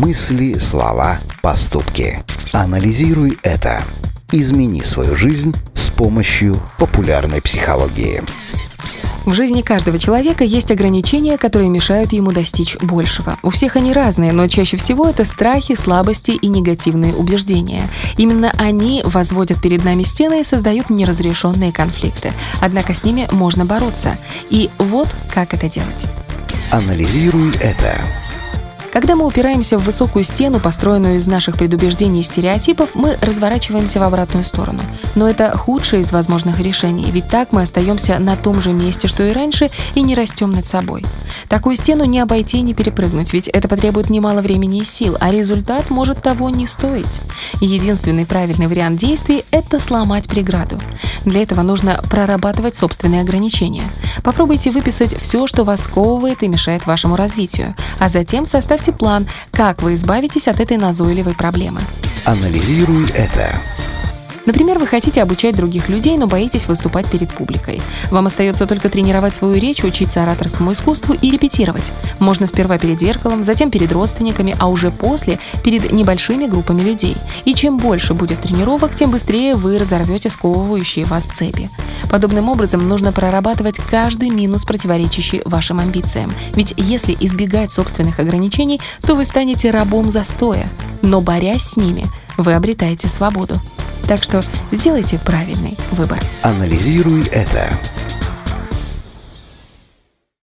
Мысли, слова, поступки. Анализируй это. Измени свою жизнь с помощью популярной психологии. В жизни каждого человека есть ограничения, которые мешают ему достичь большего. У всех они разные, но чаще всего это страхи, слабости и негативные убеждения. Именно они возводят перед нами стены и создают неразрешенные конфликты. Однако с ними можно бороться. И вот как это делать. Анализируй это. Когда мы упираемся в высокую стену, построенную из наших предубеждений и стереотипов, мы разворачиваемся в обратную сторону. Но это худшее из возможных решений, ведь так мы остаемся на том же месте, что и раньше, и не растем над собой. Такую стену не обойти и не перепрыгнуть, ведь это потребует немало времени и сил, а результат может того не стоить. Единственный правильный вариант действий – это сломать преграду. Для этого нужно прорабатывать собственные ограничения. Попробуйте выписать все, что вас сковывает и мешает вашему развитию, а затем составьте составьте план, как вы избавитесь от этой назойливой проблемы. Анализируй это. Например, вы хотите обучать других людей, но боитесь выступать перед публикой. Вам остается только тренировать свою речь, учиться ораторскому искусству и репетировать. Можно сперва перед зеркалом, затем перед родственниками, а уже после перед небольшими группами людей. И чем больше будет тренировок, тем быстрее вы разорвете сковывающие вас цепи. Подобным образом нужно прорабатывать каждый минус, противоречащий вашим амбициям. Ведь если избегать собственных ограничений, то вы станете рабом застоя. Но борясь с ними, вы обретаете свободу. Так что сделайте правильный выбор. Анализируй это.